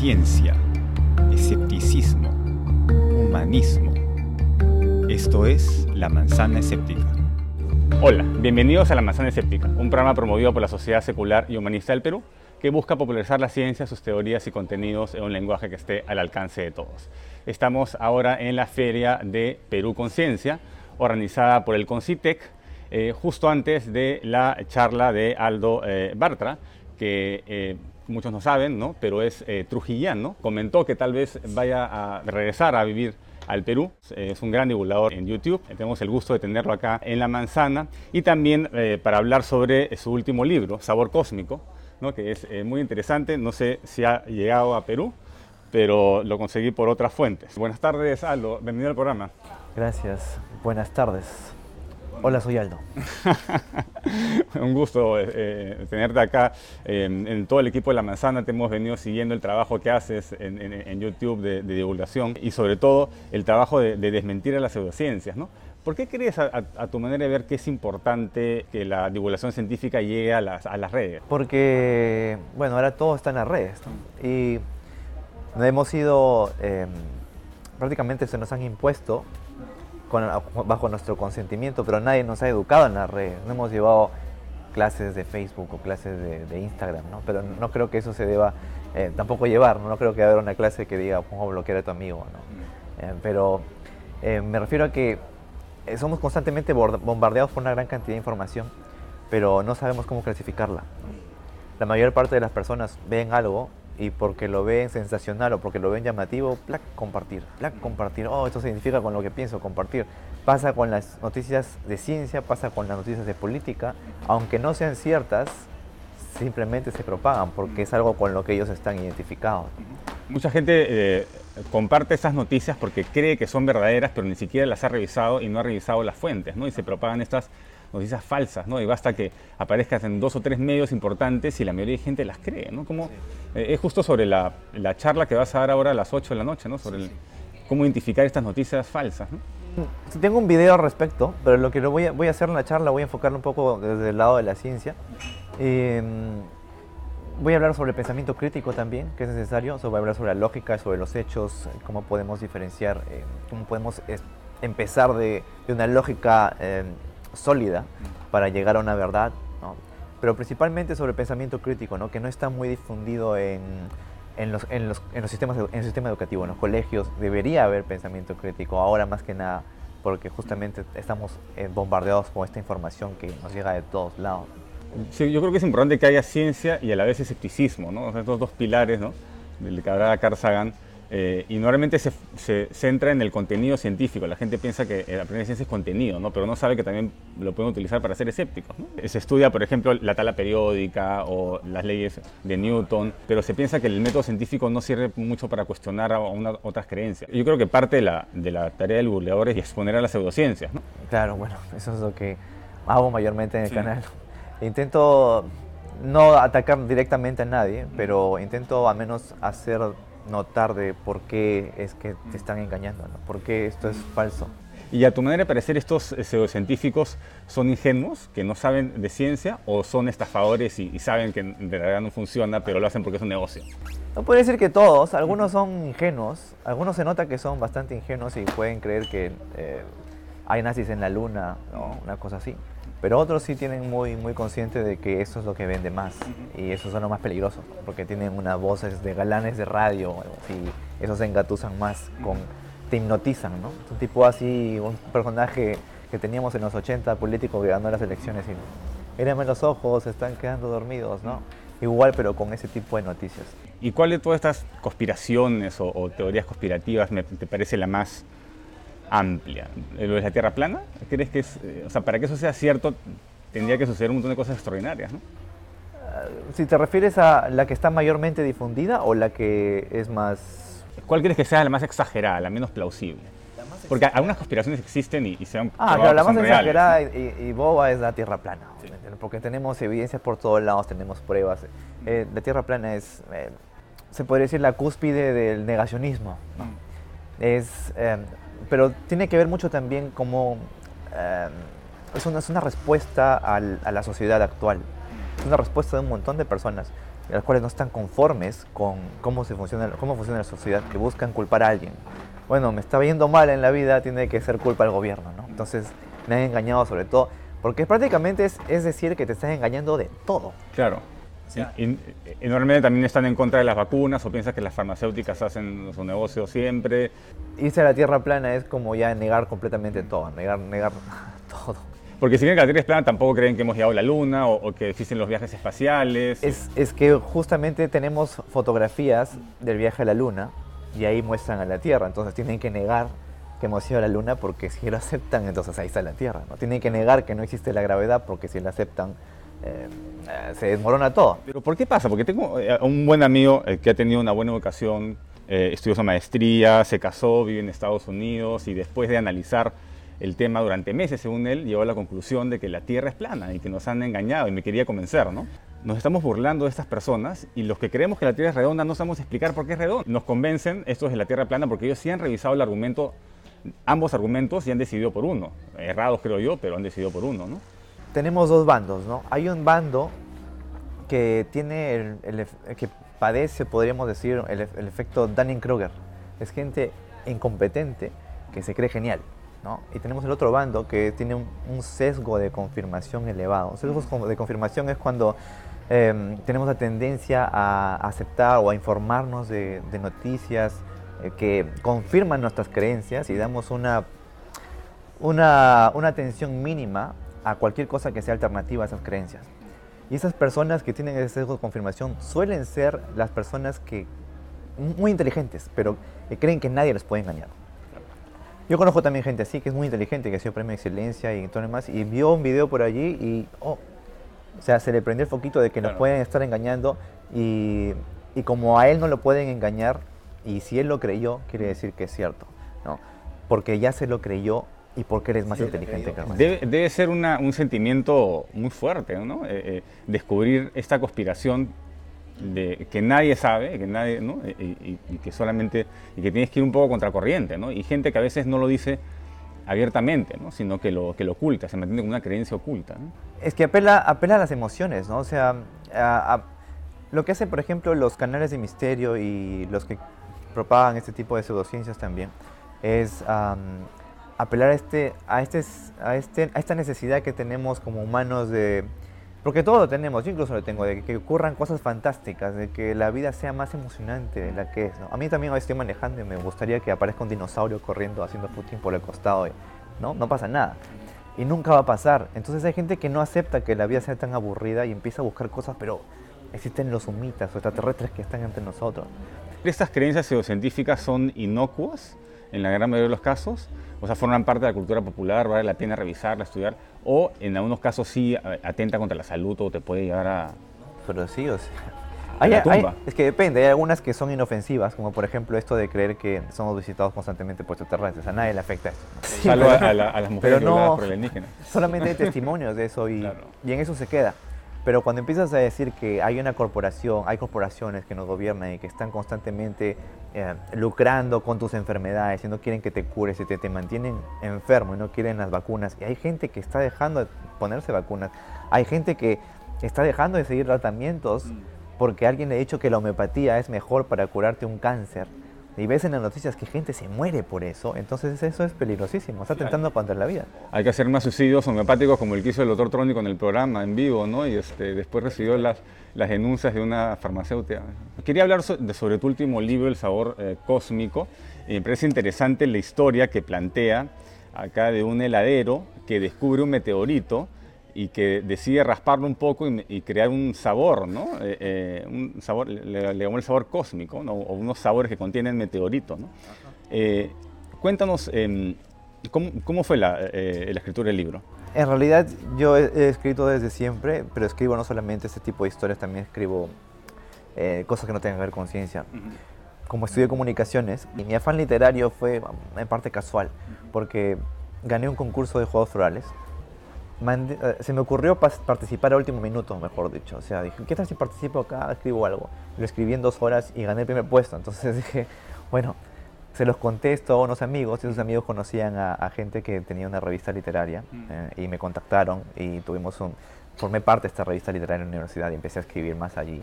ciencia, escepticismo, humanismo. Esto es La Manzana Escéptica. Hola, bienvenidos a La Manzana Escéptica, un programa promovido por la Sociedad Secular y Humanista del Perú que busca popularizar la ciencia, sus teorías y contenidos en un lenguaje que esté al alcance de todos. Estamos ahora en la Feria de Perú Conciencia, organizada por el Concitec, eh, justo antes de la charla de Aldo eh, Bartra, que eh, muchos no saben, ¿no? pero es trujillano. Comentó que tal vez vaya a regresar a vivir al Perú. Es un gran divulgador en YouTube. Tenemos el gusto de tenerlo acá en La Manzana. Y también para hablar sobre su último libro, Sabor Cósmico, ¿no? que es muy interesante. No sé si ha llegado a Perú, pero lo conseguí por otras fuentes. Buenas tardes, Aldo. Bienvenido al programa. Gracias. Buenas tardes. Hola, soy Aldo. Un gusto eh, eh, tenerte acá. en todo el equipo de La Manzana te hemos venido siguiendo el trabajo que haces en, YouTube de, divulgación y sobre todo el trabajo de, desmentir a las pseudociencias. ¿no? ¿Por qué crees, a, tu manera de ver, que es importante que la divulgación científica llegue a las, redes? Porque, bueno, ahora todo está en las redes. Y hemos sido, prácticamente se nos han impuesto bajo nuestro consentimiento, pero nadie nos ha educado en las redes. No hemos llevado clases de Facebook o clases de, Instagram, ¿no? Pero no creo que eso se deba eh, tampoco llevar, ¿no? creo que haya una clase que diga cómo bloquear a tu amigo, ¿no? Mm. Eh, pero eh, me refiero a que somos constantemente bombardeados por una gran cantidad de información, pero no sabemos cómo clasificarla. La mayor parte de las personas ven algo y porque lo ven sensacional o porque lo ven llamativo, plac, compartir, plac, compartir. Oh, esto significa con lo que pienso, compartir. Pasa con las noticias de ciencia, pasa con las noticias de política, aunque no sean ciertas, simplemente se propagan porque es algo con lo que ellos están identificados. Mucha gente eh, comparte esas noticias porque cree que son verdaderas, pero ni siquiera las ha revisado y no ha revisado las fuentes, ¿no? Y se propagan estas noticias falsas, ¿no? Y basta que aparezcas en dos o tres medios importantes y la mayoría de gente las cree, ¿no? Como, eh, es justo sobre la, la, charla que vas a dar ahora a las 8 de la noche, ¿no? Sobre cómo identificar estas noticias falsas, ¿no? Tengo un video al respecto, pero lo que voy a, voy a hacer en la charla, voy a enfocarlo un poco desde el lado de la ciencia. Em, voy a hablar sobre el pensamiento crítico también, que es necesario. voy a hablar sobre la lógica, sobre los hechos, cómo podemos diferenciar, eh, cómo podemos empezar de, de, una lógica em, sólida para llegar a una verdad, pero principalmente sobre el pensamiento crítico, ¿no? que no está muy difundido en, en, los, en, los, en, los, sistemas, en el sistema educativo, en los colegios. Debería haber pensamiento crítico, ahora más que nada, porque justamente estamos eh, bombardeados con esta información que nos llega de todos lados. Sí, yo creo que es importante que haya ciencia y a la vez escepticismo, ¿no? estos dos pilares ¿no? del que hablaba Carl Sagan eh, y normalmente se, centra en el contenido científico. La gente piensa que la primera ciencia es contenido, ¿no? pero no sabe que también lo pueden utilizar para ser escépticos. Se estudia, por ejemplo, la tabla periódica o las leyes de Newton, pero se piensa que el método científico no sirve mucho para cuestionar a otras creencias. Yo creo que parte de la, de la tarea del googleador es exponer a las pseudociencias. ¿no? Claro, bueno, eso es lo que hago mayormente en el canal. Intento no atacar directamente a nadie, pero intento al menos hacer notar de por qué es que te están engañando, ¿no? por qué esto es falso. Y a tu manera de parecer, estos eh, pseudocientíficos son ingenuos, que no saben de ciencia, o son estafadores y, saben que de verdad no funciona, pero lo hacen porque es un negocio. No puede decir que todos, algunos son ingenuos, algunos se nota que son bastante ingenuos y pueden creer que eh, hay nazis en la luna, ¿no? una cosa así. Pero otros sí tienen muy, muy consciente de que eso es lo que vende más y eso son lo más peligroso porque tienen unas voces de galanes de radio y esos se engatusan más, con, te hipnotizan, ¿no? Un tipo así, un personaje que teníamos en los 80, político que ganó las elecciones y mírenme los ojos, están quedando dormidos, ¿no? Igual pero con ese tipo de noticias. ¿Y cuál de todas estas conspiraciones o, teorías conspirativas te parece la más amplia. ¿Lo de la Tierra plana? ¿Crees que es, eh, o sea, para que eso sea cierto, tendría que suceder un montón de cosas extraordinarias, ¿no? Ah, si te refieres a la que está mayormente difundida o la que es más... ¿Cuál crees que sea la más exagerada, la menos plausible? Porque algunas conspiraciones existen y, se han Ah, claro, la más exagerada y, boba es la Tierra plana, porque tenemos evidencias por todos lados, tenemos pruebas. Eh, la Tierra plana es, eh, se podría decir, la cúspide del negacionismo. Mm. Es pero tiene que ver mucho también como... Em, es, una, es, una, respuesta a la sociedad actual. Es una respuesta de un montón de personas. las cuales no están conformes con cómo, se funciona, cómo funciona la sociedad, que buscan culpar a alguien. Bueno, me está yendo mal en la vida, tiene que ser culpa del gobierno, ¿no? Entonces me han engañado sobre todo, porque prácticamente es, es decir que te estás engañando de todo. Claro. Y, normalmente también están en contra de las vacunas o piensas que las farmacéuticas hacen su negocio siempre. Irse a la Tierra plana es como ya negar completamente todo, negar, negar todo. Porque si creen que la Tierra es plana, tampoco creen que hemos llegado a la Luna o, que existen los viajes espaciales. Es, es, que justamente tenemos fotografías del viaje a la Luna y ahí muestran a la Tierra, entonces tienen que negar que hemos ido a la Luna porque si lo aceptan, entonces ahí está la Tierra. ¿no? Tienen que negar que no existe la gravedad porque si la aceptan, eh, eh, se desmorona todo. Pero ¿por qué pasa? Porque tengo eh, un buen amigo que ha tenido una buena educación, estudió su maestría, se casó, vive en Estados Unidos y después de analizar el tema durante meses, según él, llegó a la conclusión de que la Tierra es plana y que nos han engañado y me quería convencer, ¿no? Nos estamos burlando de estas personas y los que creemos que la Tierra es redonda no sabemos explicar por qué es redonda. Nos convencen estos de la Tierra plana porque ellos sí han revisado el argumento, ambos argumentos y han decidido por uno. Errados creo yo, pero han decidido por uno, ¿no? Tenemos dos bandos, ¿no? Hay un bando que tiene el, que padece, podríamos decir, el, efecto Dunning-Kruger. Es gente incompetente que se cree genial, ¿no? Y tenemos el otro bando que tiene un, sesgo de confirmación elevado. Sesgo de confirmación es cuando em, tenemos la tendencia a aceptar o a informarnos de, noticias eh, que confirman nuestras creencias y damos una, una, una atención mínima a cualquier cosa que sea alternativa a esas creencias. Y esas personas que tienen ese sesgo de confirmación suelen ser las personas que muy inteligentes, pero que creen que nadie les puede engañar. Yo conozco también gente así, que es muy inteligente, que ha sido premio de excelencia y todo demás, y vio un video por allí y, oh, o sea, se le prendió el foquito de que nos pueden estar engañando y, y, como a él no lo pueden engañar, y si él lo creyó, quiere decir que es cierto, ¿no? Porque ya se lo creyó y porque eres más inteligente que debe, debe, ser un sentimiento muy fuerte, ¿no? Eh, eh, descubrir esta conspiración de que nadie sabe, que nadie, ¿no? Y, que solamente y que tienes que ir un poco contracorriente, ¿no? Y gente que a veces no lo dice abiertamente, ¿no? sino que lo, que lo oculta, se mantiene como una creencia oculta. Es que apela, apela a las emociones, ¿no? O sea, lo que hacen, por ejemplo, los canales de misterio y los que propagan este tipo de pseudociencias también, es apelar a, este, a, este, a, este, a esta necesidad que tenemos como humanos de... Porque todo lo tenemos, yo incluso lo tengo, de que ocurran cosas fantásticas, de que la vida sea más emocionante de la que es. A mí también hoy estoy manejando y me gustaría que aparezca un dinosaurio corriendo haciendo footing por el costado. ¿no? no pasa nada. Y nunca va a pasar. Entonces hay gente que no acepta que la vida sea tan aburrida y empieza a buscar cosas, pero existen los humitas o extraterrestres que están entre nosotros. ¿Estas creencias pseudocientíficas son inocuas en la gran mayoría de los casos? o sea, forman parte de la cultura popular, vale la pena revisarla, estudiar, o en algunos casos sí atenta contra la salud o te puede llevar a... Pero sí, o sea... Hay, es que depende, hay algunas que son inofensivas, como por ejemplo esto de creer que somos visitados constantemente por extraterrestres. A nadie le afecta esto. Salvo a, las mujeres pero no, por alienígenas. Solamente hay testimonios de eso y, y en eso se queda. Pero cuando empiezas a decir que hay una corporación, hay corporaciones que nos gobiernan y que están constantemente eh, lucrando con tus enfermedades y no quieren que te cures y te, te mantienen enfermo y no quieren las vacunas. Y hay gente que está dejando de ponerse vacunas. Hay gente que está dejando de seguir tratamientos mm. porque alguien le ha dicho que la homeopatía es mejor para curarte un cáncer y ves en las noticias que gente se muere por eso, entonces eso es peligrosísimo, está atentando contra la vida. Hay que hacer más suicidios homeopáticos como el que hizo el doctor Trónico en el programa en vivo, ¿no? Y este, después recibió las, las denuncias de una farmacéutica. Quería hablar sobre tu último libro, El sabor eh, cósmico. Y me parece interesante la historia que plantea acá de un heladero que descubre un meteorito y que decide rasparlo un poco y, crear un sabor, ¿no? Eh, eh, un sabor, le, le, el sabor cósmico, ¿no? o unos sabores que contienen meteorito. ¿no? Eh, cuéntanos, em, ¿cómo, fue la, escritura del libro? En realidad yo he, escrito desde siempre, pero escribo no solamente este tipo de historias, también escribo cosas que no tengan que ver con ciencia. Como estudié comunicaciones, y mi afán literario fue en parte casual, porque gané un concurso de juegos florales eh, se me ocurrió participar a último minuto, mejor dicho. O sea, dije, ¿qué tal si participo acá? Escribo algo. Lo escribí en dos horas y gané el primer puesto. Entonces dije, bueno, se los contesto a unos amigos y esos amigos conocían a, gente que tenía una revista literaria mm. eh, y me contactaron y tuvimos un... Formé parte de esta revista literaria en la universidad y empecé a escribir más allí.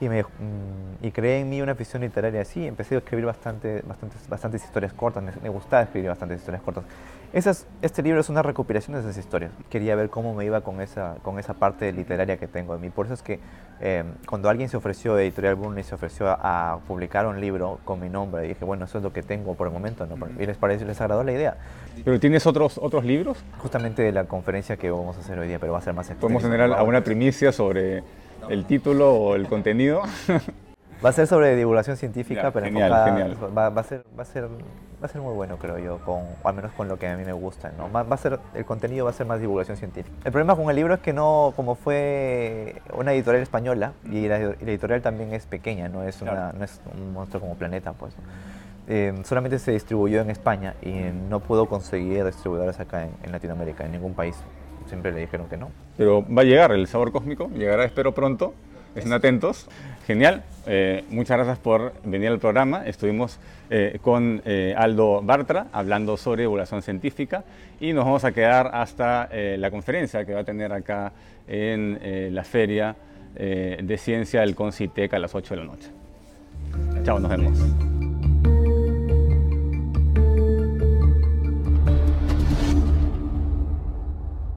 Y, me, mm, y creé en mí una afición literaria así. Empecé a escribir bastante, bastantes, bastantes historias cortas, me, me gustaba escribir bastantes historias cortas. Esas, este libro es una recopilación de esas historias. Quería ver cómo me iba con esa, con esa parte literaria que tengo en mí. Por eso es que eh, cuando alguien se ofreció, Editorial Bruni se ofreció a, a, publicar un libro con mi nombre, dije, bueno, eso es lo que tengo por el momento. ¿no? Y les pareció, les agradó la idea. ¿Pero tienes otros, otros libros? Justamente de la conferencia que vamos a hacer hoy día, pero va a ser más ¿Podemos tener alguna primicia sobre el título o el contenido? Va a ser sobre divulgación científica, Ya, pero genial, enfocada- genial. Va, va a ser, va, a ser, va a ser muy bueno, creo yo, con, o al menos con lo que a mí me gusta. ¿no? Va, va a ser, el contenido va a ser más divulgación científica. El problema con el libro es que no, como fue una editorial española, y la, la editorial también es pequeña, no es, una, Claro. no es un monstruo como Planeta, pues. eh, solamente se distribuyó en España y no pudo conseguir distribuidores acá en, en Latinoamérica, en ningún país. Siempre le dijeron que no. Pero va a llegar el sabor cósmico, llegará espero pronto, estén atentos. Genial, eh, muchas gracias por venir al programa. Estuvimos eh, con eh, Aldo Bartra hablando sobre divulgación científica y nos vamos a quedar hasta eh, la conferencia que va a tener acá en eh, la feria eh, de ciencia del Concitec a las 8 de la noche. Chao, nos vemos.